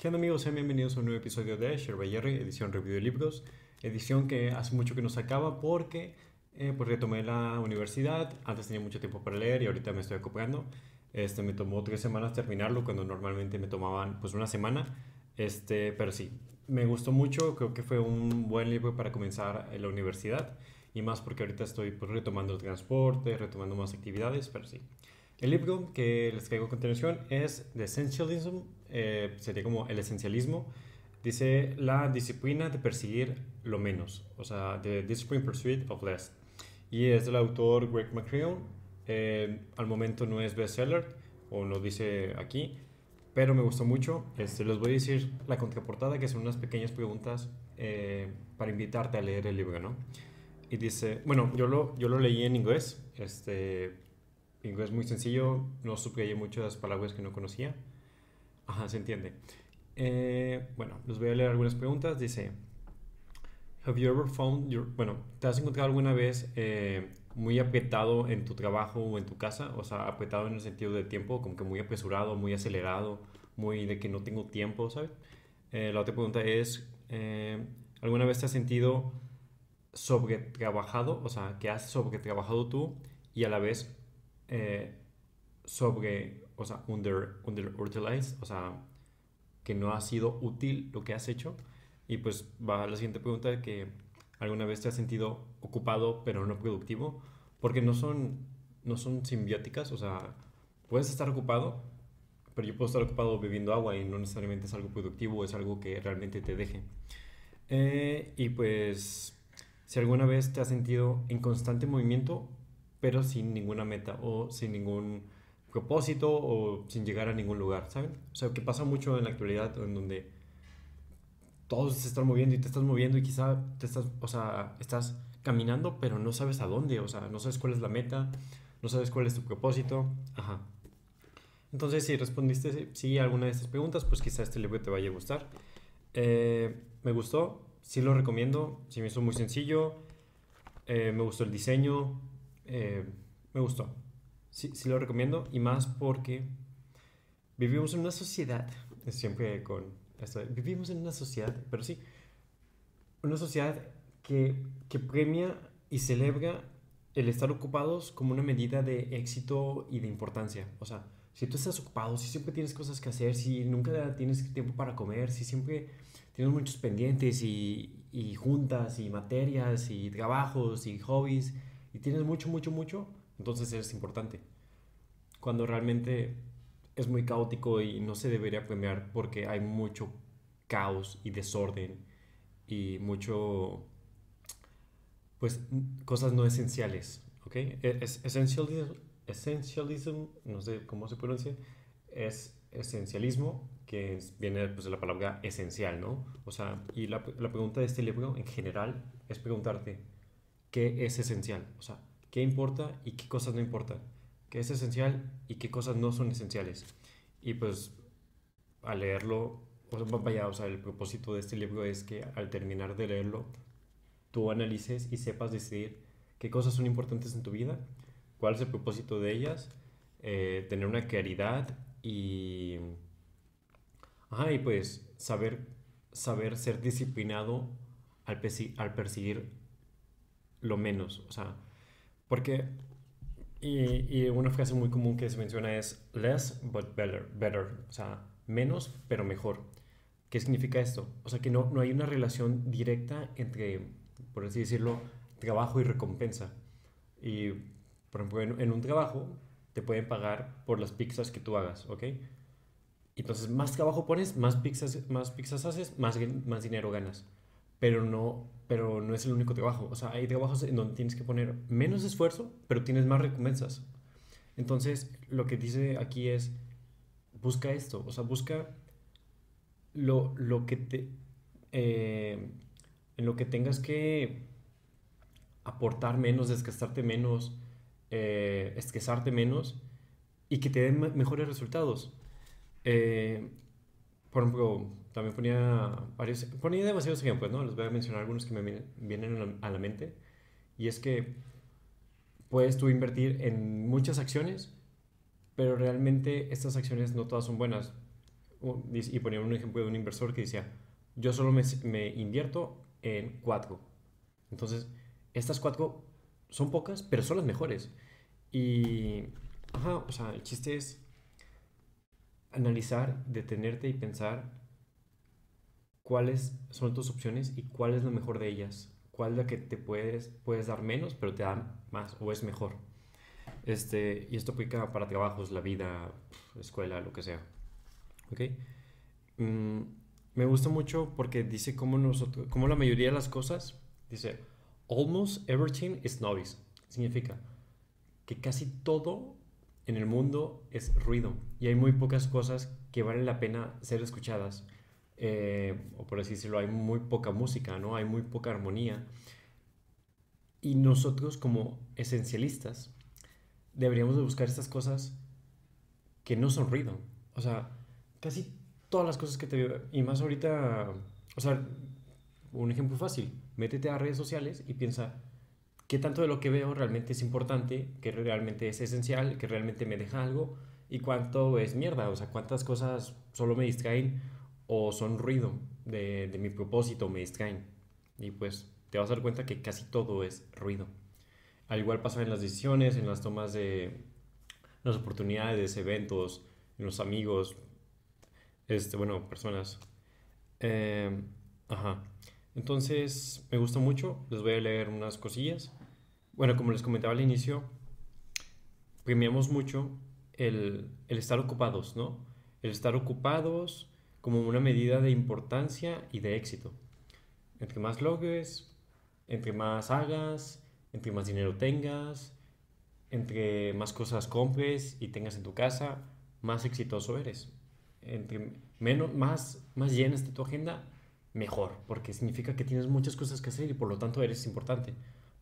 ¿Qué onda amigos? Sean bienvenidos a un nuevo episodio de Jerry, edición review de libros, edición que hace mucho que nos acaba porque eh, pues retomé la universidad, antes tenía mucho tiempo para leer y ahorita me estoy ocupando. Este, me tomó tres semanas terminarlo cuando normalmente me tomaban pues una semana, este, pero sí, me gustó mucho, creo que fue un buen libro para comenzar en la universidad y más porque ahorita estoy pues, retomando el transporte, retomando más actividades, pero sí. El libro que les traigo a continuación es The Essentialism, eh, sería como el esencialismo. Dice la disciplina de perseguir lo menos, o sea, The Discipline Pursuit of Less. Y es del autor Greg McCreon. Eh, al momento no es bestseller, o lo dice aquí, pero me gustó mucho. Este, les voy a decir la contraportada, que son unas pequeñas preguntas eh, para invitarte a leer el libro, ¿no? Y dice, bueno, yo lo, yo lo leí en inglés, este, inglés muy sencillo, no subrayé muchas palabras que no conocía. Ajá, se entiende. Eh, bueno, les voy a leer algunas preguntas. Dice, Have you ever found your... Bueno, ¿te has encontrado alguna vez eh, muy apretado en tu trabajo o en tu casa? O sea, apretado en el sentido de tiempo, como que muy apresurado, muy acelerado, muy de que no tengo tiempo, ¿sabes? Eh, la otra pregunta es, ¿alguna vez te has sentido sobretrabajado? O sea, que has sobretrabajado tú y a la vez sobre, o sea, under, underutilized, o sea, que no ha sido útil lo que has hecho. Y pues va la siguiente pregunta que alguna vez te has sentido ocupado pero no productivo, porque no son, no son simbióticas, o sea, puedes estar ocupado, pero yo puedo estar ocupado bebiendo agua y no necesariamente es algo productivo, es algo que realmente te deje. Eh, y pues, si alguna vez te has sentido en constante movimiento, pero sin ninguna meta o sin ningún propósito o sin llegar a ningún lugar, ¿saben? O sea, que pasa mucho en la actualidad en donde todos se están moviendo y te estás moviendo y quizá te estás, o sea, estás caminando, pero no sabes a dónde, o sea, no sabes cuál es la meta, no sabes cuál es tu propósito, ajá. Entonces, si respondiste sí a alguna de estas preguntas, pues quizá este libro te vaya a gustar. Eh, me gustó, sí lo recomiendo, sí me hizo muy sencillo, eh, me gustó el diseño, eh, me gustó. Sí, sí lo recomiendo y más porque vivimos en una sociedad, siempre con esto, vivimos en una sociedad, pero sí, una sociedad que, que premia y celebra el estar ocupados como una medida de éxito y de importancia. O sea, si tú estás ocupado, si siempre tienes cosas que hacer, si nunca tienes tiempo para comer, si siempre tienes muchos pendientes y, y juntas y materias y trabajos y hobbies, y tienes mucho, mucho, mucho, entonces eres importante. Cuando realmente es muy caótico y no se debería premiar porque hay mucho caos y desorden y mucho, pues, cosas no esenciales, ¿ok? E, es, essentialism, essentialism, no sé cómo se pronuncia, es esencialismo, que viene pues, de la palabra esencial, ¿no? O sea, y la, la pregunta de este libro en general es preguntarte, qué es esencial, o sea, qué importa y qué cosas no importan, qué es esencial y qué cosas no son esenciales. Y pues al leerlo, pues vaya, o sea, el propósito de este libro es que al terminar de leerlo, tú analices y sepas decidir qué cosas son importantes en tu vida, cuál es el propósito de ellas, eh, tener una claridad y, ajá, y pues saber, saber ser disciplinado al, al perseguir lo menos, o sea, porque, y, una frase muy común que se menciona es less but better, better, o sea, menos pero mejor. ¿Qué significa esto? O sea, que no, no hay una relación directa entre, por así decirlo, trabajo y recompensa. Y, por ejemplo, en, un trabajo te pueden pagar por las pizzas que tú hagas, ¿ok? Entonces, más trabajo pones, más pizzas, más pizzas haces, más, más dinero ganas pero no, pero no es el único trabajo. O sea, hay trabajos en donde tienes que poner menos esfuerzo, pero tienes más recompensas. Entonces, lo que dice aquí es, busca esto, o sea, busca lo, lo que te, eh, en lo que tengas que aportar menos, desgastarte menos, eh, estresarte menos y que te den mejores resultados. Eh, por ejemplo, también ponía varios, ponía demasiados ejemplos, ¿no? Les voy a mencionar algunos que me vienen a la mente. Y es que puedes tú invertir en muchas acciones, pero realmente estas acciones no todas son buenas. y ponía un ejemplo de un inversor que decía, yo solo me, me invierto en cuatro. Entonces, estas cuatro son pocas, pero son las mejores. Y, ajá, o sea, el chiste es analizar, detenerte y pensar cuáles son tus opciones y cuál es la mejor de ellas. Cuál es la que te puedes, puedes dar menos, pero te da más o es mejor. Este, y esto aplica para trabajos, la vida, escuela, lo que sea. ¿Ok? Mm, me gusta mucho porque dice cómo, nosotros, cómo la mayoría de las cosas, dice, almost everything is noise. Significa que casi todo en el mundo es ruido y hay muy pocas cosas que valen la pena ser escuchadas. Eh, o por así decirlo, hay muy poca música, ¿no? Hay muy poca armonía. Y nosotros como esencialistas deberíamos de buscar estas cosas que no son ruido. O sea, casi todas las cosas que te... Y más ahorita, o sea, un ejemplo fácil, métete a redes sociales y piensa, ¿qué tanto de lo que veo realmente es importante, que realmente es esencial, que realmente me deja algo? ¿Y cuánto es mierda? O sea, ¿cuántas cosas solo me distraen o son ruido de, de mi propósito, me distraen? Y pues te vas a dar cuenta que casi todo es ruido. Al igual pasa en las decisiones, en las tomas de las oportunidades, eventos, en los amigos, este, bueno, personas. Em, ajá. Entonces, me gusta mucho. Les voy a leer unas cosillas. Bueno, como les comentaba al inicio, premiamos mucho el, el estar ocupados, ¿no? El estar ocupados como una medida de importancia y de éxito. Entre más logres, entre más hagas, entre más dinero tengas, entre más cosas compres y tengas en tu casa, más exitoso eres. Entre menos, más, más llena esté tu agenda, mejor, porque significa que tienes muchas cosas que hacer y por lo tanto eres importante.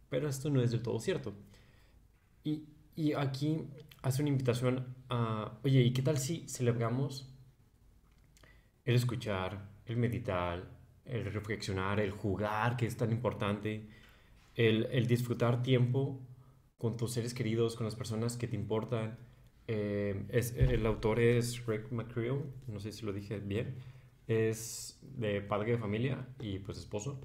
Pero esto no es del todo cierto. Y, y aquí hace una invitación a, oye, ¿y qué tal si celebramos el escuchar, el meditar, el reflexionar, el jugar, que es tan importante? el, disfrutar tiempo con tus seres queridos, con las personas que te importan. Eh, es, el autor es Rick McCreel, no sé si lo dije bien, es de padre de familia y pues esposo.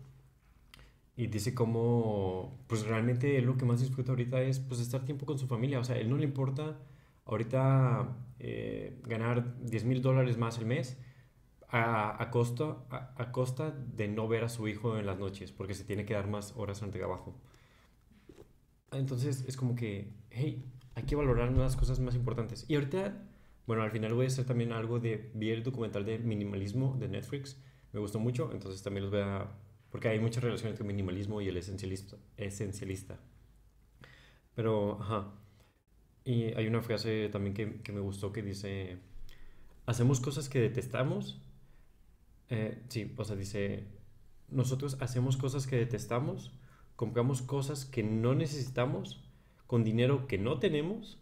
Y dice cómo, pues realmente lo que más disfruta ahorita es pues estar tiempo con su familia. O sea, él no le importa ahorita eh, ganar 10 mil dólares más al mes a, costa, a, costa de no ver a su hijo en las noches, porque se tiene que dar más horas en el trabajo. Entonces es como que, hey, hay que valorar las cosas más importantes. Y ahorita, bueno, al final voy a hacer también algo de, vi el documental de minimalismo de Netflix, me gustó mucho, entonces también los voy a, porque hay muchas relaciones entre minimalismo y el esencialista. esencialista. Pero, ajá. Y hay una frase también que, que me gustó que dice, hacemos cosas que detestamos eh, sí, o sea, dice, nosotros hacemos cosas que detestamos, compramos cosas que no necesitamos, con dinero que no tenemos,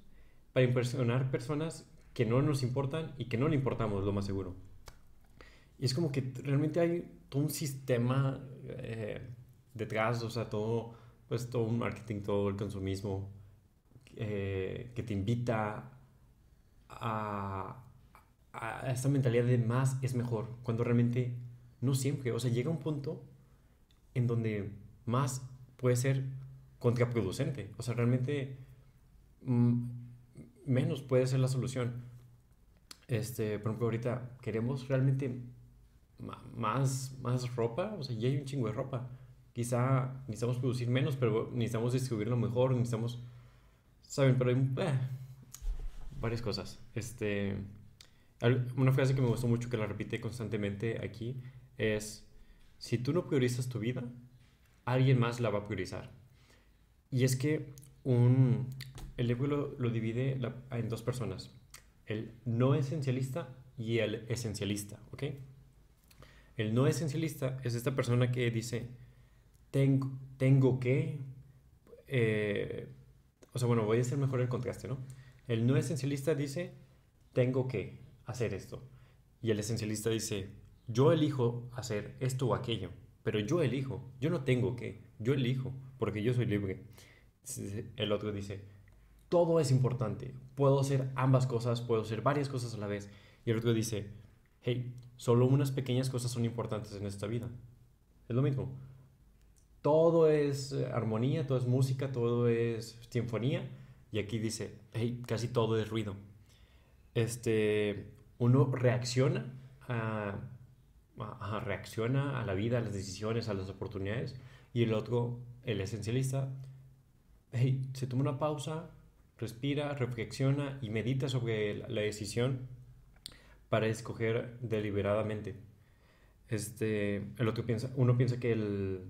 para impresionar personas que no nos importan y que no le importamos, lo más seguro. Y es como que realmente hay todo un sistema eh, detrás, o sea, todo, pues todo un marketing, todo el consumismo eh, que te invita a, a esta mentalidad de más es mejor, cuando realmente no siempre, o sea, llega un punto en donde más puede ser contraproducente, o sea, realmente mm, menos puede ser la solución. Este, por ejemplo, ahorita queremos realmente más, más ropa, o sea, ya hay un chingo de ropa. Quizá necesitamos producir menos, pero necesitamos distribuirlo mejor, necesitamos, ¿saben? Pero hay eh, varias cosas. Este, una frase que me gustó mucho, que la repite constantemente aquí, es, si tú no priorizas tu vida, alguien más la va a priorizar. Y es que un, el libro lo, divide en dos personas, el no esencialista y el esencialista, ¿ok? El no esencialista es esta persona que dice, tengo, tengo que, eh, o sea, bueno, voy a hacer mejor el contraste, ¿no? El no esencialista dice, tengo que, hacer esto. Y el esencialista dice, yo elijo hacer esto o aquello, pero yo elijo, yo no tengo que, yo elijo, porque yo soy libre. El otro dice, todo es importante, puedo hacer ambas cosas, puedo hacer varias cosas a la vez. Y el otro dice, hey, solo unas pequeñas cosas son importantes en esta vida. Es lo mismo. Todo es armonía, todo es música, todo es sinfonía. Y aquí dice, hey, casi todo es ruido. Este, uno reacciona a, reacciona a la vida, a las decisiones, a las oportunidades. Y el otro, el esencialista, se toma una pausa, respira, reflexiona y medita sobre la decisión para escoger deliberadamente. Este, el otro piensa, uno piensa que, el,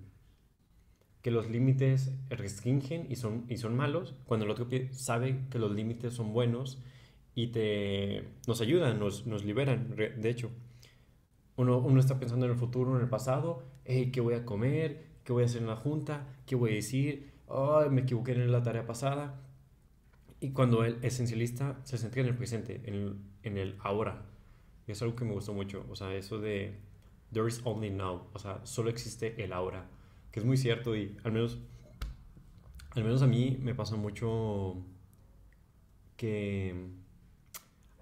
que los límites restringen y son, y son malos, cuando el otro sabe que los límites son buenos y te, nos ayudan, nos, nos liberan, de hecho. Uno, uno, está pensando en el futuro, en el pasado, hey, ¿qué voy a comer? ¿Qué voy a hacer en la junta? ¿Qué voy a decir? Oh, me equivoqué en la tarea pasada. Y cuando el esencialista se centra en el presente, en en el ahora, es algo que me gustó mucho. O sea, eso de there is only now. O sea, solo existe el ahora. Que es muy cierto y al menos, al menos a mí me pasa mucho que,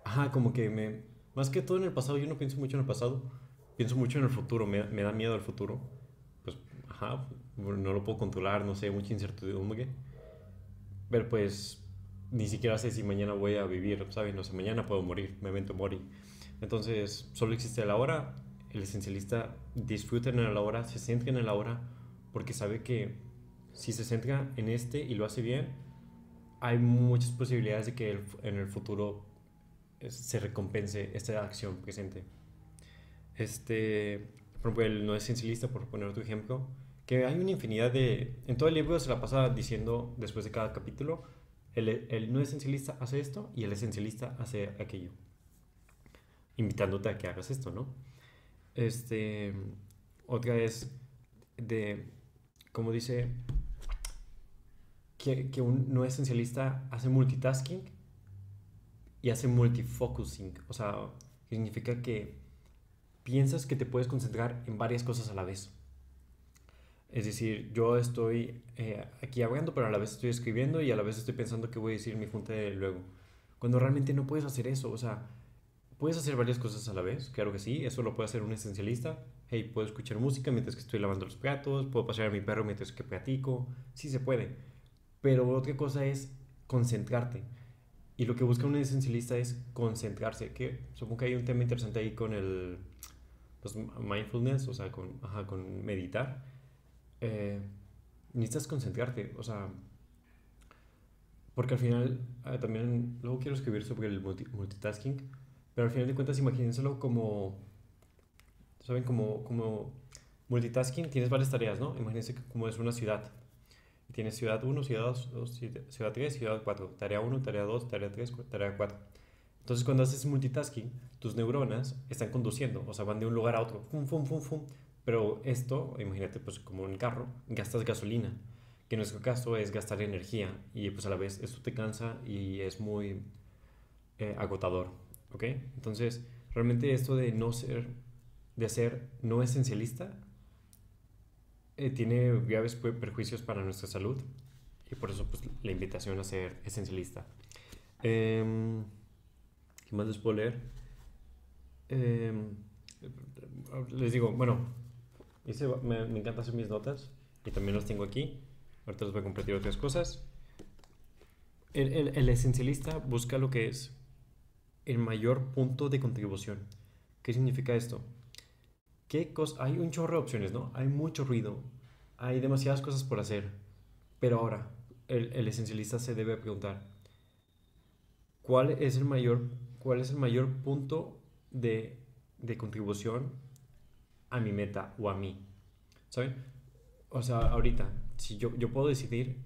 ajá, como que me, más que todo en el pasado, yo no pienso mucho en el pasado, pienso mucho en el futuro, me, me da miedo el futuro. Pues, ajá, no lo puedo controlar, no sé, mucha incertidumbre. Pero pues, ni siquiera sé si mañana voy a vivir, ¿sabes? No sé, mañana puedo morir, me evento morir. Entonces, solo existe la hora. El esencialista disfruta en la hora, se centra en la hora, porque sabe que si se centra en este y lo hace bien, hay muchas posibilidades de que en el futuro se recompense esta acción presente. Este, por ejemplo, el no esencialista, por poner otro ejemplo, que hay una infinidad de... En todo el libro se la pasa diciendo después de cada capítulo, el, el no esencialista hace esto y el esencialista hace aquello invitándote a que hagas esto, ¿no? Este, otra es de, como dice, que, que un no esencialista hace multitasking y hace multifocusing. O sea, significa que piensas que te puedes concentrar en varias cosas a la vez. Es decir, yo estoy eh, aquí hablando, pero a la vez estoy escribiendo y a la vez estoy pensando qué voy a decir mi junta de luego. Cuando realmente no puedes hacer eso. O sea, ¿Puedes hacer varias cosas a la vez? Claro que sí, eso lo puede hacer un esencialista. Hey, puedo escuchar música mientras que estoy lavando los platos, puedo pasear a mi perro mientras que platico. Sí se puede. Pero otra cosa es concentrarte. Y lo que busca un esencialista es concentrarse. Que supongo que hay un tema interesante ahí con el pues, mindfulness, o sea, con, ajá, con meditar. Eh, necesitas concentrarte, o sea, porque al final ah, también luego quiero escribir sobre el multitasking pero al final de cuentas, imagínenselo como, ¿saben? Como, como multitasking, tienes varias tareas, ¿no? Imagínense como es una ciudad. Tienes ciudad 1, ciudad 2, ciudad 3, ciudad 4. Tarea 1, tarea 2, tarea 3, tarea 4. Entonces, cuando haces multitasking, tus neuronas están conduciendo, o sea, van de un lugar a otro, fum, fum, fum, fum. Pero esto, imagínate, pues como un carro, gastas gasolina, que en nuestro caso es gastar energía, y pues a la vez esto te cansa y es muy eh, agotador. ¿Ok? Entonces, realmente esto de no ser, de ser no esencialista, eh, tiene graves perjuicios para nuestra salud y por eso pues, la invitación a ser esencialista. Eh, ¿Qué más les puedo leer? Em, les digo, bueno, me, me, encanta hacer mis notas y también las tengo aquí. Ahorita les voy a compartir otras cosas. El, el, el esencialista busca lo que es el mayor punto de contribución. ¿Qué significa esto? ¿Qué hay un chorro de opciones, ¿no? Hay mucho ruido, hay demasiadas cosas por hacer. Pero ahora, el, esencialista se debe preguntar, ¿cuál es el mayor, cuál es el mayor punto de, de contribución a mi meta o a mí? ¿Saben? O sea, ahorita, si yo, yo puedo decidir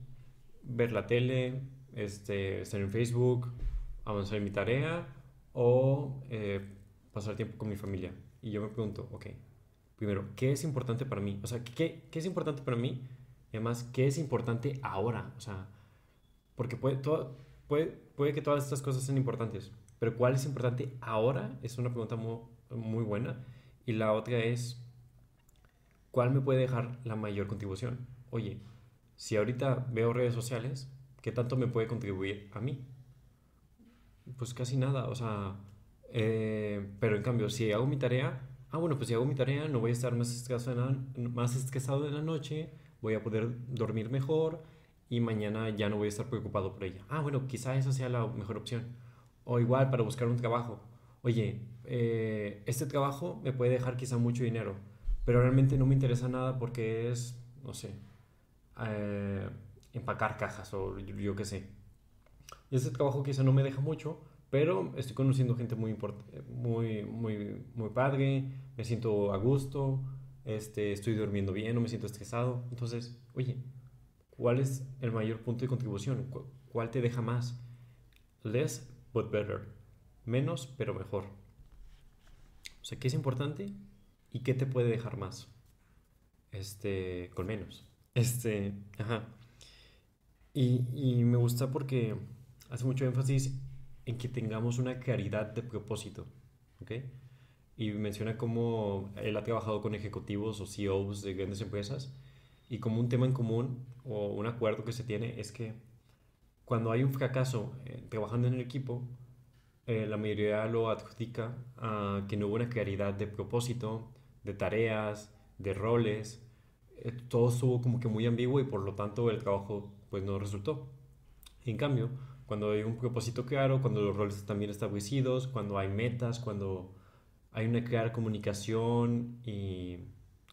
ver la tele, este, estar en Facebook, avanzar en mi tarea o eh, pasar tiempo con mi familia. Y yo me pregunto, ok, primero, ¿qué es importante para mí? O sea, ¿qué, qué es importante para mí? Y además, ¿qué es importante ahora? O sea, porque puede, todo, puede, puede que todas estas cosas sean importantes, pero ¿cuál es importante ahora? Es una pregunta muy, muy buena. Y la otra es, ¿cuál me puede dejar la mayor contribución? Oye, si ahorita veo redes sociales, ¿qué tanto me puede contribuir a mí? pues casi nada, o sea, Eh, pero en cambio, si hago mi tarea, ah, bueno, pues si hago mi tarea, no voy a estar más estresado, la, en la noche, voy a poder dormir mejor y mañana ya no voy a estar preocupado por ella. Ah, bueno, quizá esa sea la mejor opción. O igual para buscar un trabajo. Oye, eh, este trabajo me puede dejar quizá mucho dinero, pero realmente no me interesa nada porque es, no sé, eh, empacar cajas o yo, qué sé. Y este trabajo quizá no me deja mucho, pero estoy conociendo gente muy, muy, muy, muy padre, me siento a gusto, este, estoy durmiendo bien, no me siento estresado. Entonces, oye, ¿cuál es el mayor punto de contribución? ¿Cuál te deja más? Less but better. Menos pero mejor. O sea, ¿qué es importante y qué te puede dejar más? Este, con menos. Este, ajá. Y, y me gusta porque hace mucho énfasis en que tengamos una claridad de propósito, ¿ok? Y menciona cómo él ha trabajado con ejecutivos o CEOs de grandes empresas y como un tema en común o un acuerdo que se tiene es que cuando hay un fracaso eh, trabajando en el equipo, eh, la mayoría lo adjudica a que no hubo una claridad de propósito, de tareas, de roles. Eh, todo estuvo como que muy ambiguo y por lo tanto el trabajo pues no resultó. En cambio, cuando hay un propósito claro, cuando los roles están bien establecidos, cuando hay metas, cuando hay una clara comunicación y,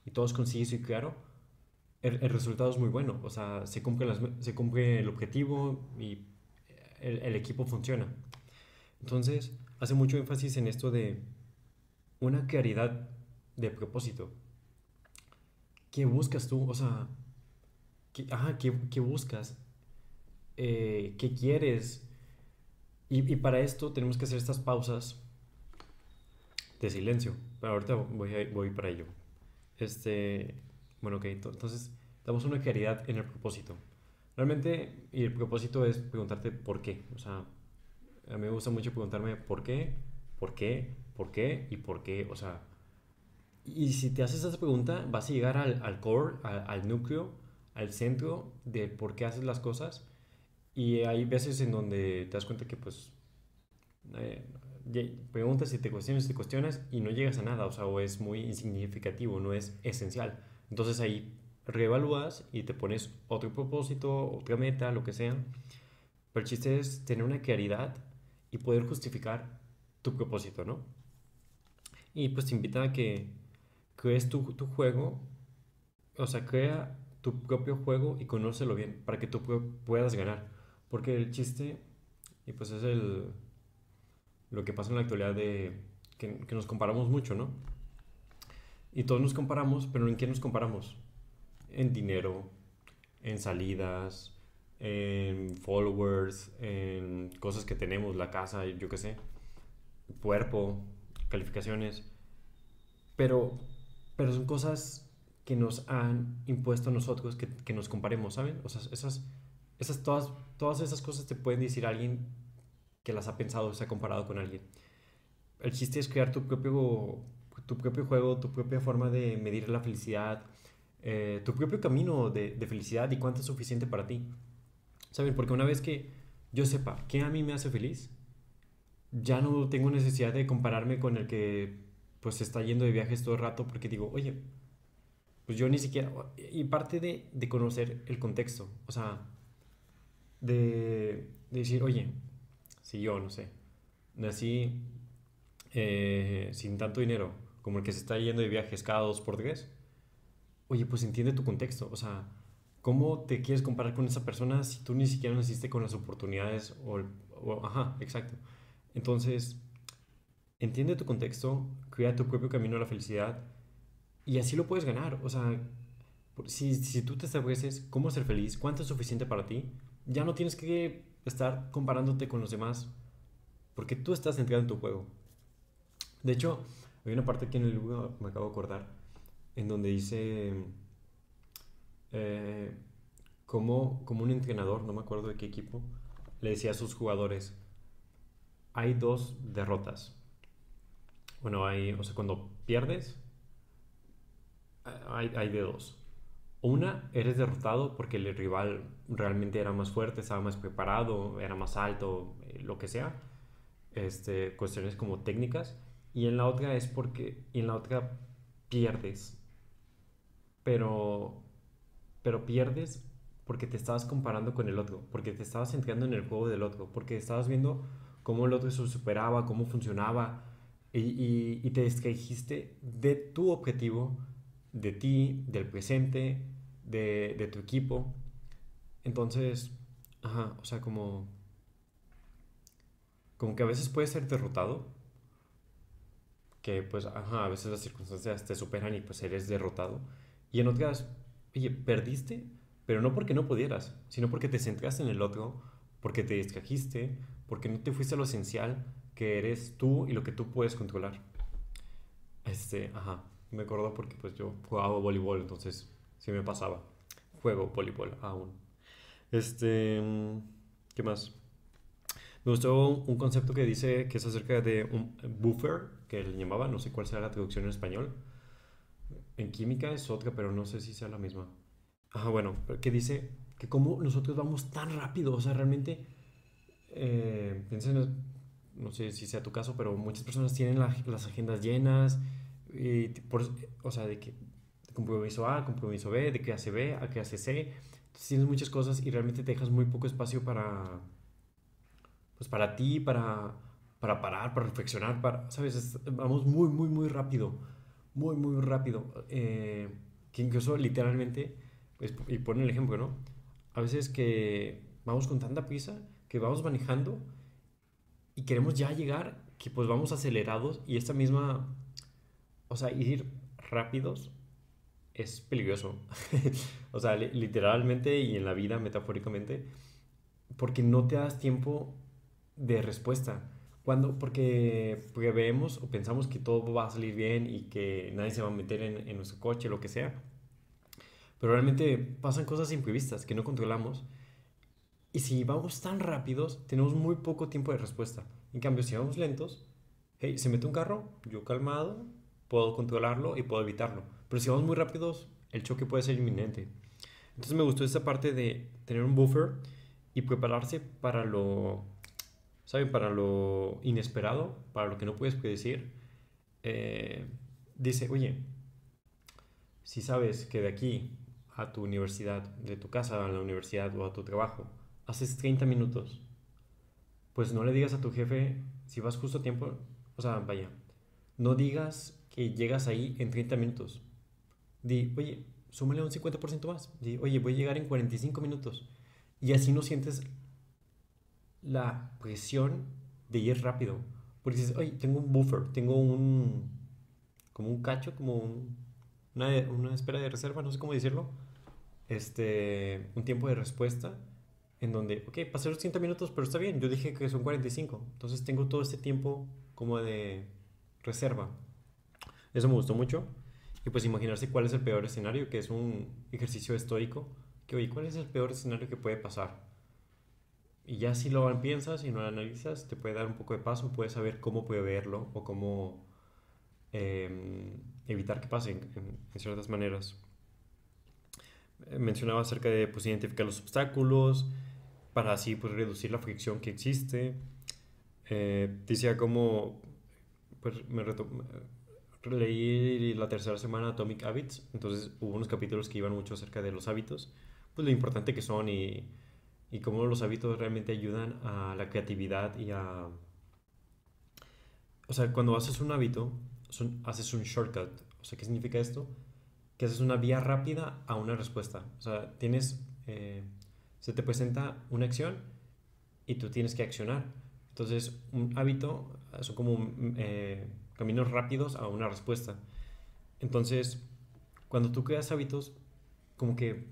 y todo es conciso y claro, el, resultado es muy bueno. O sea, se cumple, las, se cumple el objetivo y el, el equipo funciona. Entonces, hace mucho énfasis en esto de una claridad de propósito. ¿Qué buscas tú? O sea, ¿qué, ajá, ¿qué, qué buscas? Eh, qué quieres. Y, para esto tenemos que hacer estas pausas de silencio. Pero ahorita voy, para ello. Este, bueno, ok, entonces damos una claridad en el propósito. Realmente, y el propósito es preguntarte por qué. O sea, a mí me gusta mucho preguntarme por qué, por qué, por qué y por qué. O sea, y si te haces esa pregunta, vas a llegar al, core, al núcleo, al centro de por qué haces las cosas y hay veces en donde te das cuenta que pues eh, preguntas y te cuestionas y te cuestionas y no llegas a nada, o sea, o es muy insignificativo, no es esencial. Entonces ahí reevalúas y te pones otro propósito, otra meta, lo que sea. Pero el chiste es tener una claridad y poder justificar tu propósito, ¿no? Y pues te invita a que crees tu, tu juego, o sea, crea tu propio juego y conócelo bien para que tú puedas ganar. Porque el chiste, y pues es el, lo que pasa en la actualidad de que, nos comparamos mucho, ¿no? Y todos nos comparamos, pero ¿en qué nos comparamos? En dinero, en salidas, en followers, en cosas que tenemos, la casa, yo qué sé, cuerpo, calificaciones. Pero, pero son cosas que nos han impuesto a nosotros que, que nos comparemos, ¿saben? O sea, esas esas, todas, todas esas cosas te pueden decir alguien que las ha pensado, se ha comparado con alguien. El chiste es crear tu propio, tu propio juego, tu propia forma de medir la felicidad, eh, tu propio camino de, de, felicidad y cuánto es suficiente para ti. ¿Saben? Porque una vez que yo sepa qué a mí me hace feliz, ya no tengo necesidad de compararme con el que pues está yendo de viajes todo el rato porque digo, oye, pues yo ni siquiera... Y parte de, de conocer el contexto, o sea, de, decir, oye, si yo, no sé, nací eh, sin tanto dinero como el que se está yendo de viajes cada dos por tres, oye, pues entiende tu contexto, o sea, ¿cómo te quieres comparar con esa persona si tú ni siquiera naciste con las oportunidades o, ajá, exacto. Entonces, entiende tu contexto, crea tu propio camino a la felicidad y así lo puedes ganar, o sea, si, si tú te estableces cómo ser feliz, cuánto es suficiente para ti, ya no tienes que estar comparándote con los demás, porque tú estás centrado en tu juego. De hecho, hay una parte aquí en el libro, me acabo de acordar, en donde dice eh, como, como un entrenador, no me acuerdo de qué equipo, le decía a sus jugadores, hay dos derrotas. Bueno, hay, o sea, cuando pierdes, hay, hay de dos. Una, eres derrotado porque el rival realmente era más fuerte, estaba más preparado, era más alto, eh, lo que sea. este, cuestiones como técnicas, y en la otra es porque, y en la otra pierdes, pero, pero pierdes porque te estabas comparando con el otro, porque te estabas centrando en el juego del otro, porque estabas viendo cómo el otro se superaba, cómo funcionaba, y, y, te distrajiste de tu objetivo, de ti, del presente, de, de tu equipo. Entonces, ajá, o sea, como, como que a veces puedes ser derrotado, que pues, ajá, a veces las circunstancias te superan y pues eres derrotado. Y en otras, oye, perdiste, pero no porque no pudieras, sino porque te centraste en el otro, porque te distrajiste, porque no te fuiste a lo esencial, que eres tú y lo que tú puedes controlar. Este, ajá, me acuerdo porque pues yo jugaba voleibol, entonces sí me pasaba. Juego voleibol aún. Este, ¿qué más? Me gustó un concepto que dice que es acerca de un buffer, que le llamaba, no sé cuál sea la traducción en español. En química es otra, pero no sé si sea la misma. Ajá, bueno, que dice que como nosotros vamos tan rápido, o sea, realmente, eh, no sé si sea tu caso, pero muchas personas tienen las agendas llenas, y por, o sea, de que compromiso A, compromiso B, de qué hace B, a qué hace C. Entonces tienes muchas cosas y realmente te dejas muy poco espacio para, pues para ti, para, para parar, para reflexionar, para, ¿sabes? vamos muy, muy, muy rápido, muy, muy rápido. Eh, que incluso literalmente, y ponen el ejemplo, ¿no? A veces que vamos con tanta prisa que vamos manejando y queremos ya llegar, que pues vamos acelerados y esta misma, o sea, ir rápidos es peligroso. o sea, literalmente y en la vida, metafóricamente, porque no te das tiempo de respuesta. Cuando, porque, vemos o pensamos que todo va a salir bien y que nadie se va a meter en, en nuestro coche, lo que sea. Pero realmente pasan cosas imprevistas que no controlamos y si vamos tan rápidos, tenemos muy poco tiempo de respuesta. En cambio, si vamos lentos, hey, se mete un carro, yo calmado, puedo controlarlo y puedo evitarlo. Pero si vamos muy rápidos, el choque puede ser inminente. Entonces me gustó esta parte de tener un buffer y prepararse para lo, ¿saben? Para lo inesperado, para lo que no puedes predecir. Eh, dice, oye, si sabes que de aquí a tu universidad, de tu casa a la universidad o a tu trabajo, haces 30 minutos, pues no le digas a tu jefe si vas justo a tiempo, o sea, vaya, no digas que llegas ahí en 30 minutos. Di, oye, súmale un 50% más. Di, oye, voy a llegar en 45 minutos. Y así no sientes la presión de ir rápido. Porque dices, oye, tengo un buffer, tengo un. como un cacho, como un, una, una espera de reserva, no sé cómo decirlo. Este. un tiempo de respuesta en donde, ok, pasé los 30 minutos, pero está bien, yo dije que son 45, entonces tengo todo este tiempo como de reserva. Eso me gustó mucho. Y pues imaginarse cuál es el peor escenario, que es un ejercicio estoico, que oye, ¿cuál es el peor escenario que puede pasar? Y ya si lo piensas y no lo analizas, te puede dar un poco de paso, puedes saber cómo preverlo o cómo em, evitar que pase en, ciertas maneras. Mencionaba acerca de pues, identificar los obstáculos, para así pues, reducir la fricción que existe. Eh, decía como, pues me leí la tercera semana Atomic Habits, entonces hubo unos capítulos que iban mucho acerca de los hábitos, pues lo importante que son y, y cómo los hábitos realmente ayudan a la creatividad y a... O sea, cuando haces un hábito, haces un shortcut. O sea, ¿qué significa esto? Que haces una vía rápida a una respuesta. O sea, tienes... Eh, se te presenta una acción y tú tienes que accionar. Entonces, un hábito son como eh, caminos rápidos a una respuesta. Entonces, cuando tú creas hábitos, como que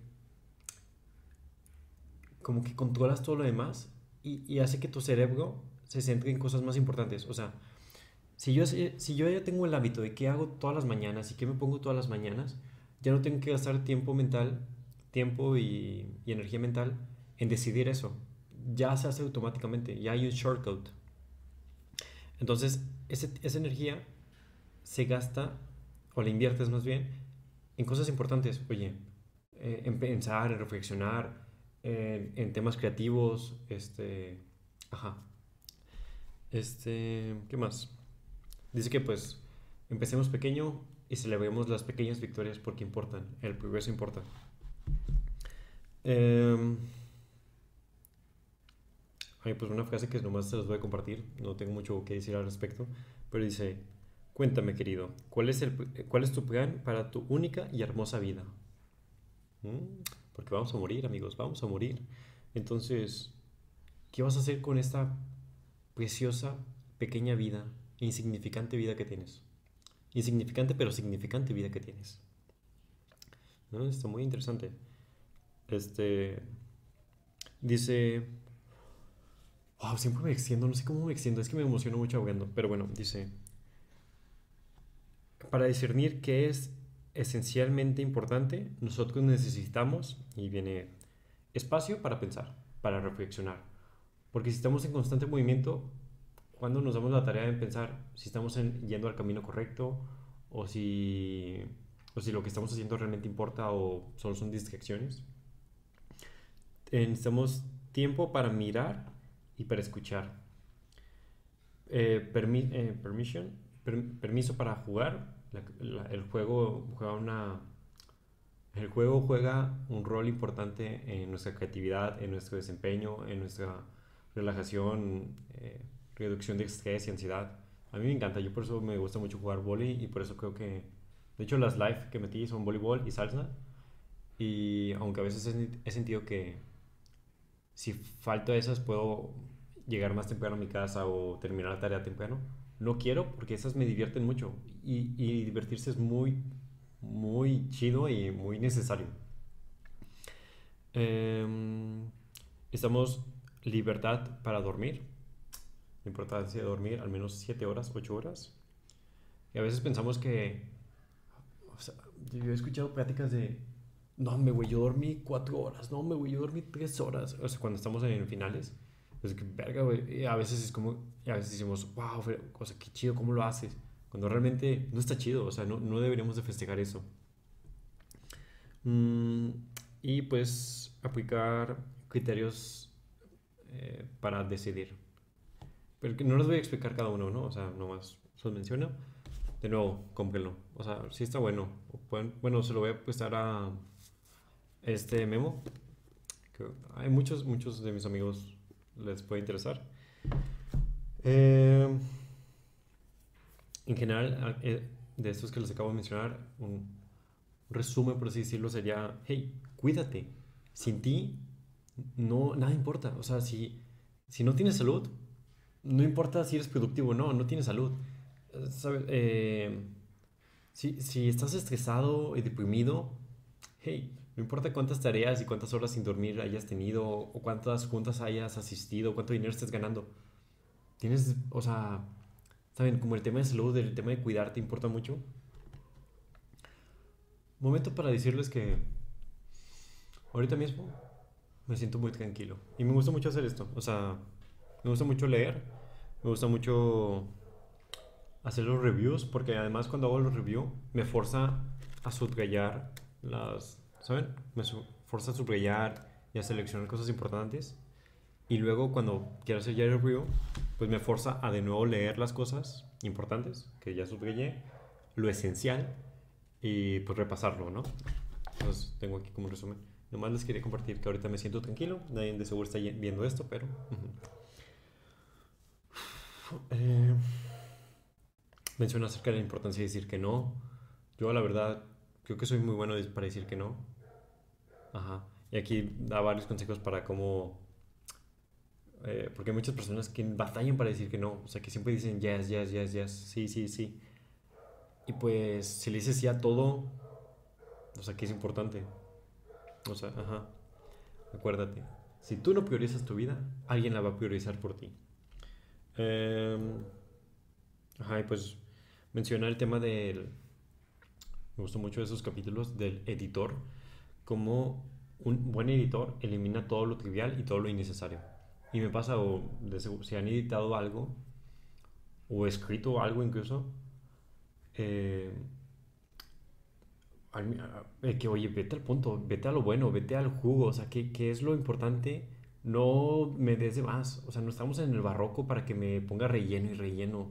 como que controlas todo lo demás y, y, hace que tu cerebro se centre en cosas más importantes. O sea, si yo, si yo ya tengo el hábito de qué hago todas las mañanas y qué me pongo todas las mañanas, ya no tengo que gastar tiempo mental tiempo y, energía mental en decidir eso. Ya se hace automáticamente, ya hay un shortcut. Entonces, esa energía se gasta, o la inviertes más bien, en cosas importantes. Oye, eh, en pensar, en reflexionar, en, temas creativos, este, ajá. Este, ¿qué más? Dice que pues empecemos pequeño y celebremos las pequeñas victorias porque importan, el progreso importa. Eh, pues una frase que nomás se las voy a compartir, no tengo mucho que decir al respecto, pero dice, cuéntame querido, ¿cuál es, el, cuál es tu plan para tu única y hermosa vida? Mm, porque vamos a morir amigos, vamos a morir. Entonces, ¿qué vas a hacer con esta preciosa, pequeña vida, insignificante vida que tienes? Insignificante pero significante vida que tienes. ¿No? Está muy interesante. Este dice Wow, siempre me extiendo, no sé cómo me extiendo, es que me emociono mucho hablando. Pero bueno, dice, para discernir qué es esencialmente importante, nosotros necesitamos, y viene espacio para pensar, para reflexionar. Porque si estamos en constante movimiento, cuando nos damos la tarea de pensar si estamos yendo al camino correcto o si, o si lo que estamos haciendo realmente importa o solo son distracciones, necesitamos tiempo para mirar y para escuchar. Eh, eh, permission, permiso para jugar. el juego juega una. El juego juega un rol importante en nuestra creatividad, en nuestro desempeño, en nuestra relajación, eh, reducción de estrés y ansiedad. A mí me encanta, yo por eso me gusta mucho jugar voleibol y por eso creo que, de hecho, las live que metí son voleibol y salsa. Y aunque a veces he sentido que si falto esas puedo llegar más temprano a mi casa o terminar la tarea temprano. No quiero porque esas me divierten mucho y, y divertirse es muy, muy chido y muy necesario. Em, estamos libertad para dormir. La importancia de dormir al menos 7 horas, 8 horas. Y a veces pensamos que... O sea, yo he escuchado pláticas de... No, me güey, yo dormí 4 horas. No, me güey, yo dormí 3 horas. O sea, cuando estamos en finales pues que, verga, güey. A veces es como, a veces decimos, wow, o sea, qué chido, ¿cómo lo haces? Cuando realmente no está chido, o sea, no, no deberíamos de festejar eso. Mm, y pues aplicar criterios eh, para decidir. Pero que no les voy a explicar cada uno, ¿no? O sea, nomás los menciono. De nuevo, cómprenlo. O sea, sí está bueno. bueno, se lo voy a prestar a este memo. Que hay muchos, muchos de mis amigos les puede interesar. Eh, en general, eh, de estos que les acabo de mencionar, un resumen, por así decirlo, sería, hey, cuídate. Sin ti, no, nada importa. O sea, si, si no tienes salud, no importa si eres productivo o no, no tienes salud. Eh, si, si estás estresado y deprimido, hey, no importa cuántas tareas y cuántas horas sin dormir hayas tenido o cuántas juntas hayas asistido, cuánto dinero estés ganando. Tienes, o sea, saben, como el tema de salud, el tema de cuidarte importa mucho. Momento para decirles que ahorita mismo me siento muy tranquilo y me gusta mucho hacer esto. O sea, me gusta mucho leer, me gusta mucho hacer los reviews porque además cuando hago los reviews me forza a subrayar las ¿saben? Me fuerza a subrayar y a seleccionar cosas importantes. Y luego cuando quiero hacer el review, pues me forza a de nuevo leer las cosas importantes que ya subrayé, lo esencial y pues repasarlo, ¿no? Entonces tengo aquí como resumen. Nomás les quería compartir que ahorita me siento tranquilo. Nadie de seguro está viendo esto, pero... eh, menciona acerca de la importancia de decir que no. Yo la verdad creo que soy muy bueno para decir que no. Ajá. Y aquí da varios consejos para cómo... Eh, porque hay muchas personas que batallan para decir que no. O sea, que siempre dicen yes, yes, yes, yes, sí, sí, sí. Y pues si le dices sí a todo, o sea, que es importante. O sea, ajá. Acuérdate. Si tú no priorizas tu vida, alguien la va a priorizar por ti. Em, ajá, y pues menciona el tema del... Me gustó mucho esos capítulos del editor como un buen editor elimina todo lo trivial y todo lo innecesario. Y me pasa, o si han editado algo, o escrito algo incluso, eh, que oye, vete al punto, vete a lo bueno, vete al jugo, o sea, ¿qué, qué es lo importante no me des de más. O sea, no estamos en el barroco para que me ponga relleno y relleno.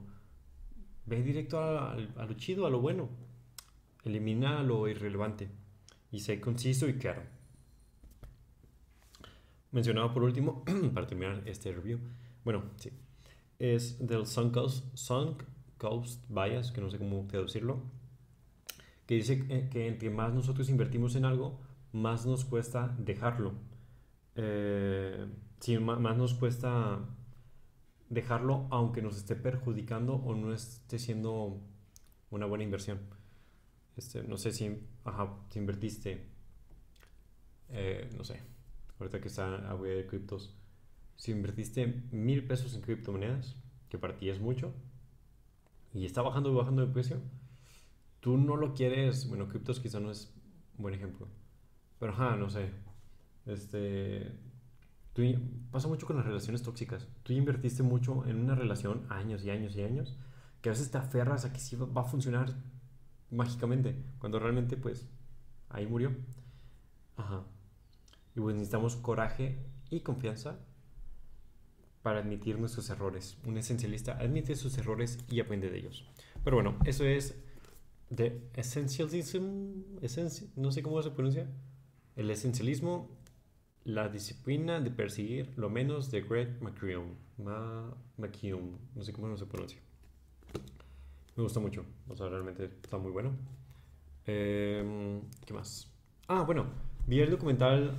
Ve directo a, a lo chido, a lo bueno. Elimina lo irrelevante. Y sé conciso y claro. Mencionado por último, para terminar este review. Bueno, sí. Es del Sunk Coast, Sunk Coast Bias, que no sé cómo traducirlo. Que dice que entre más nosotros invertimos en algo, más nos cuesta dejarlo. Eh, sí, más nos cuesta dejarlo aunque nos esté perjudicando o no esté siendo una buena inversión. Este, no sé si, ajá, si invertiste, eh, no sé, ahorita que está a de criptos, si invertiste mil pesos en criptomonedas, que para ti es mucho, y está bajando y bajando de precio, tú no lo quieres, bueno, criptos quizá no es un buen ejemplo, pero ajá, no sé, este, tú, pasa mucho con las relaciones tóxicas, tú invertiste mucho en una relación años y años y años, que a veces te aferras a que sí va a funcionar mágicamente, cuando realmente pues ahí murió. Ajá. Y pues necesitamos coraje y confianza para admitir nuestros errores. Un esencialista admite sus errores y aprende de ellos. Pero bueno, eso es de essentialism, no sé cómo se pronuncia. El esencialismo, la disciplina de perseguir lo menos de Greg McKeown. Ma, McKeown, no sé cómo se pronuncia. Me gusta mucho, o sea, realmente está muy bueno. Em, ¿Qué más? Ah, bueno, vi el documental,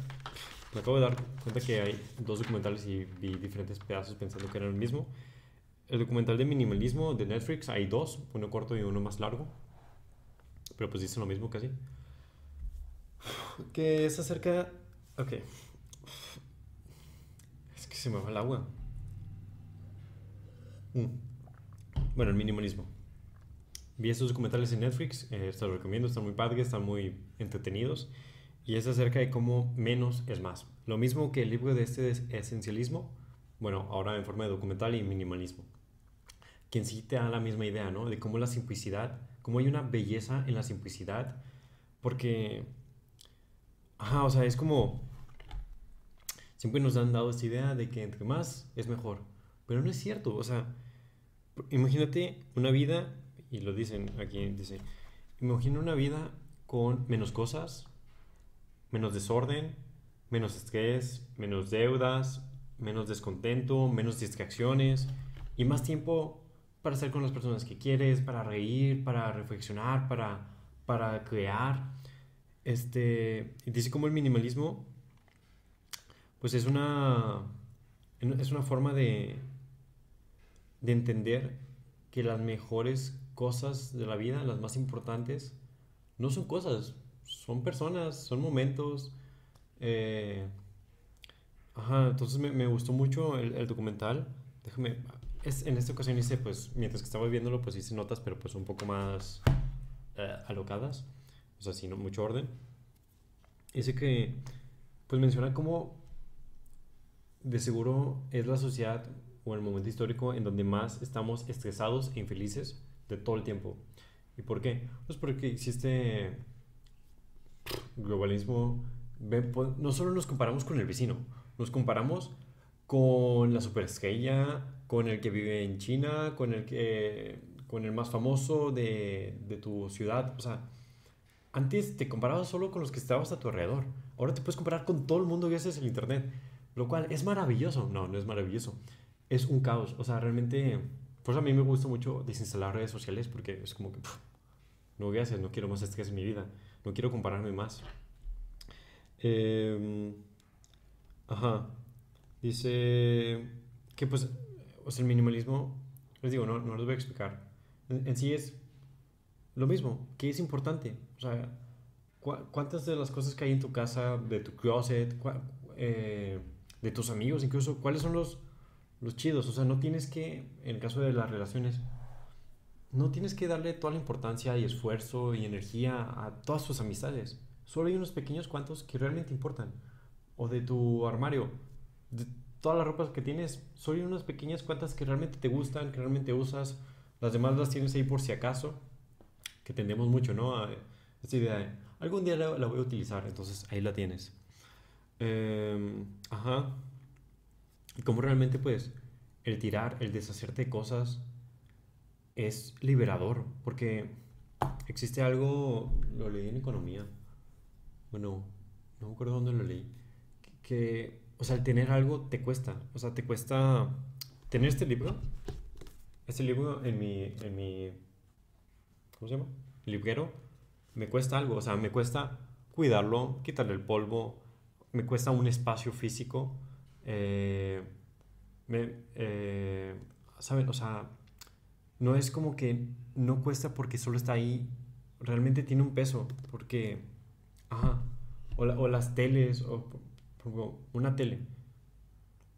me acabo de dar cuenta que hay dos documentales y vi diferentes pedazos pensando que eran el mismo. El documental de minimalismo de Netflix, hay dos, uno corto y uno más largo, pero pues dicen lo mismo casi. Que es acerca... Ok. Es que se me va el agua. Mm. Bueno, el minimalismo. Vi estos documentales en Netflix, eh, te los recomiendo, están muy padres, están muy entretenidos. Y es acerca de cómo menos es más. Lo mismo que el libro de este esencialismo, bueno, ahora en forma de documental y minimalismo. Quien sí te da la misma idea, ¿no? De cómo la simplicidad, cómo hay una belleza en la simplicidad. Porque, ajá, o sea, es como, siempre nos han dado esta idea de que entre más es mejor. Pero no es cierto, o sea, imagínate una vida y lo dicen aquí, dice, imagina una vida con menos cosas, menos desorden, menos estrés, menos deudas, menos descontento, menos distracciones y más tiempo para estar con las personas que quieres, para reír, para reflexionar, para, para crear. Este, dice como el minimalismo, pues es una, es una forma de, de entender que las mejores cosas de la vida, las más importantes, no son cosas, son personas, son momentos. Eh, ajá, entonces me, me, gustó mucho el, el, documental. Déjame, es, en esta ocasión hice, pues, mientras que estaba viéndolo, pues hice notas, pero pues un poco más eh, alocadas, o sea, sin mucho orden. Dice que, pues menciona cómo de seguro es la sociedad o el momento histórico en donde más estamos estresados e infelices de todo el tiempo. ¿Y por qué? Pues porque existe globalismo. No solo nos comparamos con el vecino, nos comparamos con la superestrella, con el que vive en China, con el que con el más famoso de, de tu ciudad. O sea, antes te comparabas solo con los que estabas a tu alrededor. Ahora te puedes comparar con todo el mundo gracias al internet. Lo cual es maravilloso. No, no es maravilloso. Es un caos. O sea, realmente por eso a mí me gusta mucho desinstalar redes sociales porque es como que, no gracias, no quiero más estrés en mi vida, no quiero compararme más. Em, ajá, dice que pues, o el minimalismo, les digo, no, no les voy a explicar. En, sí es lo mismo, ¿qué es importante? O sea, ¿cuántas de las cosas que hay en tu casa, de tu closet, eh, de tus amigos, incluso, cuáles son los los chidos. O sea, no tienes que, en el caso de las relaciones, no tienes que darle toda la importancia y esfuerzo y energía a todas tus amistades. Solo hay unos pequeños cuantos que realmente importan. O de tu armario, de todas las ropas que tienes, solo hay unas pequeñas cuantas que realmente te gustan, que realmente usas. Las demás las tienes ahí por si acaso. Que tendemos mucho, ¿no? Esta idea de, algún día la, voy a utilizar, entonces ahí la tienes. Em, ajá. Y cómo realmente, pues, el tirar, el deshacerte de cosas es liberador, porque existe algo, lo leí en economía, bueno, no me acuerdo dónde lo leí, que, o sea, el tener algo te cuesta, o sea, te cuesta tener este libro, este libro en mi, en mi, ¿cómo se llama? Librero, me cuesta algo, o sea, me cuesta cuidarlo, quitarle el polvo, me cuesta un espacio físico, eh, me, eh, ¿saben? O sea, no es como que no cuesta porque solo está ahí, realmente tiene un peso, porque, ajá, o, las teles, o una tele,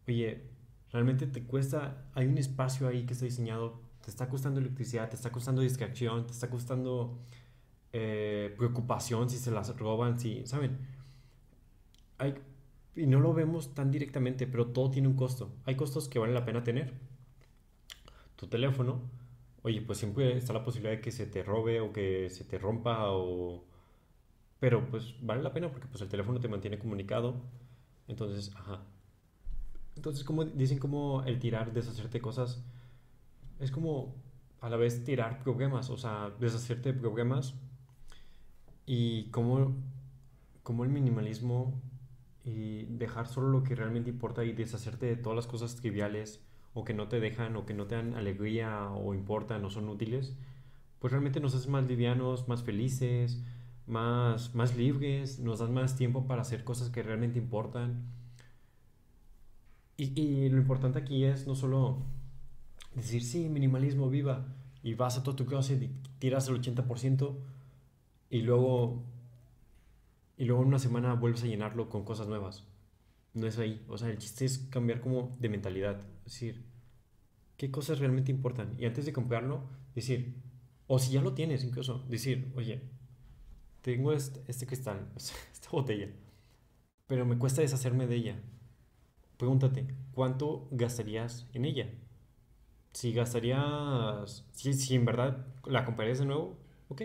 oye, realmente te cuesta, hay un espacio ahí que está diseñado, te está costando electricidad, te está costando distracción, te está costando eh, preocupación si se las roban, si, ¿saben? Hay, y no lo vemos tan directamente, pero todo tiene un costo. Hay costos que valen la pena tener. Tu teléfono, oye, pues siempre está la posibilidad de que se te robe o que se te rompa o... Pero pues vale la pena porque pues el teléfono te mantiene comunicado. Entonces, ajá. Entonces, como dicen como el tirar, deshacerte cosas, es como a la vez tirar problemas, o sea, deshacerte de problemas y como, como el minimalismo y dejar solo lo que realmente importa y deshacerte de todas las cosas triviales o que no te dejan o que no te dan alegría o importan o son útiles, pues realmente nos hace más livianos, más felices, más, más libres, nos dan más tiempo para hacer cosas que realmente importan. Y, y lo importante aquí es no solo decir, sí, minimalismo, viva, y vas a todo tu closet y tiras el 80%, y luego y luego en una semana vuelves a llenarlo con cosas nuevas. No es ahí. O sea, el chiste es cambiar como de mentalidad. Es decir, ¿qué cosas realmente importan? Y antes de comprarlo, decir, o si ya lo tienes incluso, decir, oye, tengo este, este cristal, esta botella, pero me cuesta deshacerme de ella. Pregúntate, ¿cuánto gastarías en ella? Si gastarías, si, si en verdad la comprarías de nuevo, ok,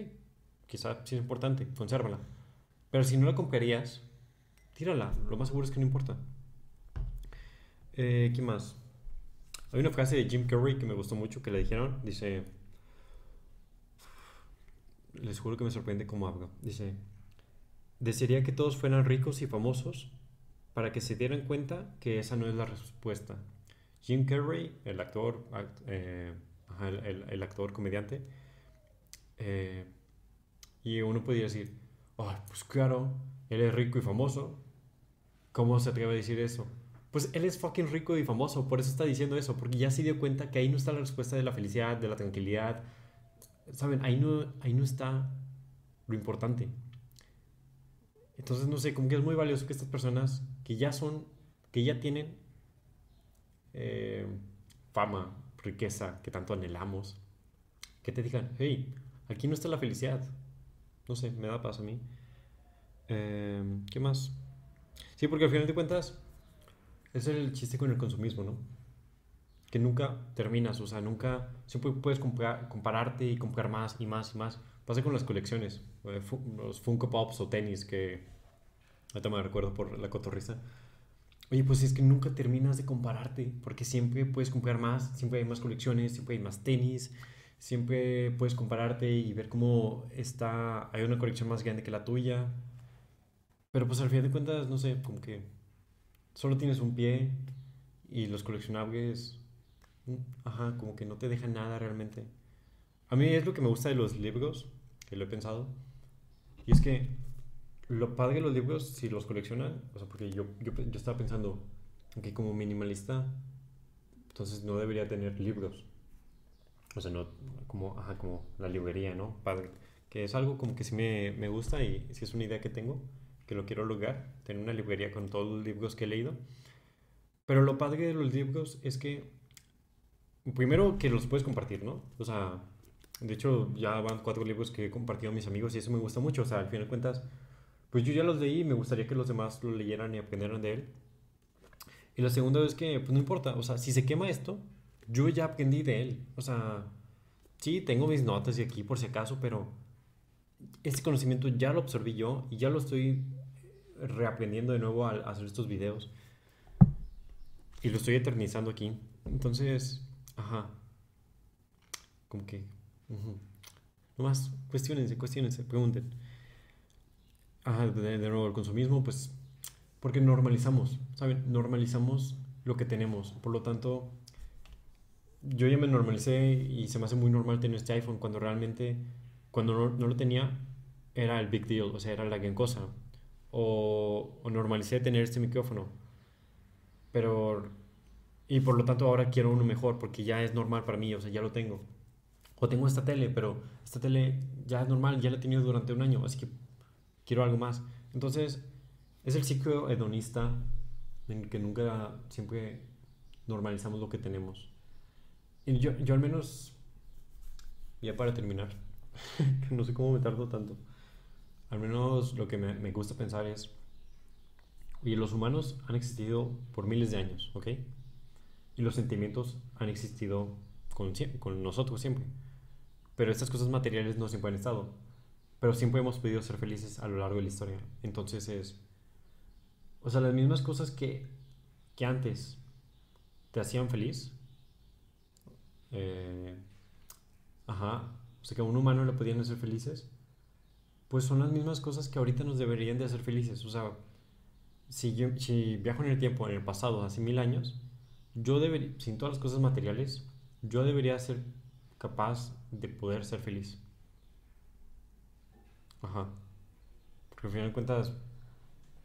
quizá sí es importante, consérvala. Pero si no la comprarías, tírala. Lo más seguro es que no importa. Eh, ¿Qué más? Hay una frase de Jim Carrey que me gustó mucho que le dijeron. Dice. Les juro que me sorprende cómo habla. Dice. Desearía que todos fueran ricos y famosos para que se dieran cuenta que esa no es la respuesta. Jim Carrey, el actor, eh, el, actor comediante, eh, y uno podría decir, pues claro, él es rico y famoso. ¿Cómo se atreve a decir eso? Pues él es fucking rico y famoso, por eso está diciendo eso, porque ya se dio cuenta que ahí no está la respuesta de la felicidad, de la tranquilidad. ¿Saben? Ahí no, ahí no está lo importante. Entonces, no sé, como que es muy valioso que estas personas que ya son, que ya tienen eh, fama, riqueza, que tanto anhelamos, que te digan, hey, aquí no está la felicidad, no sé, me da paz a mí. Em, ¿Qué más? Sí, porque al final de cuentas es el chiste con el consumismo, ¿no? Que nunca terminas, o sea, nunca, siempre puedes compararte y comprar más y más y más. Pasa con las colecciones, eh, los Funko Pops o tenis que ahorita me recuerdo por la cotorriza. Oye, pues es que nunca terminas de compararte, porque siempre puedes comprar más, siempre hay más colecciones, siempre hay más tenis, siempre puedes compararte y ver cómo está, hay una colección más grande que la tuya. Pero pues al final de cuentas, no sé, como que solo tienes un pie y los coleccionables, mm, ajá, como que no te dejan nada realmente. A mí es lo que me gusta de los libros, que lo he pensado, y es que lo padre de los libros, si los coleccionan, o sea, porque yo, yo, yo estaba pensando que como minimalista, entonces no debería tener libros o sea, no, como, ajá, como la librería, ¿no? Padre. Que es algo como que sí me, me gusta y sí es una idea que tengo, que lo quiero lograr, tener una librería con todos los libros que he leído. Pero lo padre de los libros es que, primero que los puedes compartir, ¿no? O sea, de hecho ya van cuatro libros que he compartido a mis amigos y eso me gusta mucho. O sea, al final de cuentas, pues yo ya los leí y me gustaría que los demás lo leyeran y aprendieran de él. Y la segunda es que, pues no importa, o sea, si se quema esto, yo ya aprendí de él. O sea, sí, tengo mis notas y aquí por si acaso, pero este conocimiento ya lo absorbí yo y ya lo estoy reaprendiendo de nuevo al hacer estos videos. y lo estoy eternizando aquí. Entonces, ajá. Como que... Uh No más, cuestionense, cuestionense, pregunten. Ajá, de nuevo, el consumismo, pues... Porque normalizamos, ¿saben? Normalizamos lo que tenemos. Por lo tanto, yo ya me normalicé y se me hace muy normal tener este iPhone cuando realmente, cuando no, no lo tenía, era el big deal, o sea, era la gran cosa. O, o normalicé tener este micrófono. Pero, y por lo tanto ahora quiero uno mejor porque ya es normal para mí, o sea, ya lo tengo. O tengo esta tele, pero esta tele ya es normal, ya la he tenido durante un año, así que quiero algo más. Entonces, es el ciclo hedonista en el que nunca, siempre normalizamos lo que tenemos. Y yo, yo al menos, ya para terminar, no sé cómo me tardo tanto, al menos lo que me, me gusta pensar es, oye, los humanos han existido por miles de años, ¿ok? Y los sentimientos han existido con, con nosotros siempre. Pero estas cosas materiales no siempre han estado. Pero siempre hemos podido ser felices a lo largo de la historia. Entonces es... O sea, las mismas cosas que, que antes te hacían feliz, eh, ajá, o sea, que a un humano le podían hacer felices, pues son las mismas cosas que ahorita nos deberían de hacer felices. O sea, si, yo, si viajo en el tiempo, en el pasado, hace mil años, yo debería, sin todas las cosas materiales, yo debería ser capaz de poder ser feliz. Ajá. Porque al final de cuentas,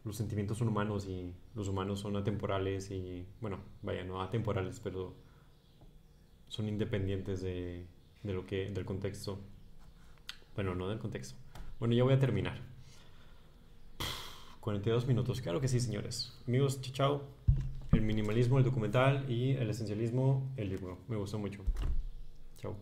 los sentimientos son humanos y los humanos son atemporales y, bueno, vaya, no atemporales, pero son independientes de, de lo que, del contexto. Bueno, no del contexto. Bueno, ya voy a terminar. 42 minutos, claro que sí, señores. Amigos, chao, chao. El minimalismo, el documental y el esencialismo, el libro. Me gustó mucho. Chao.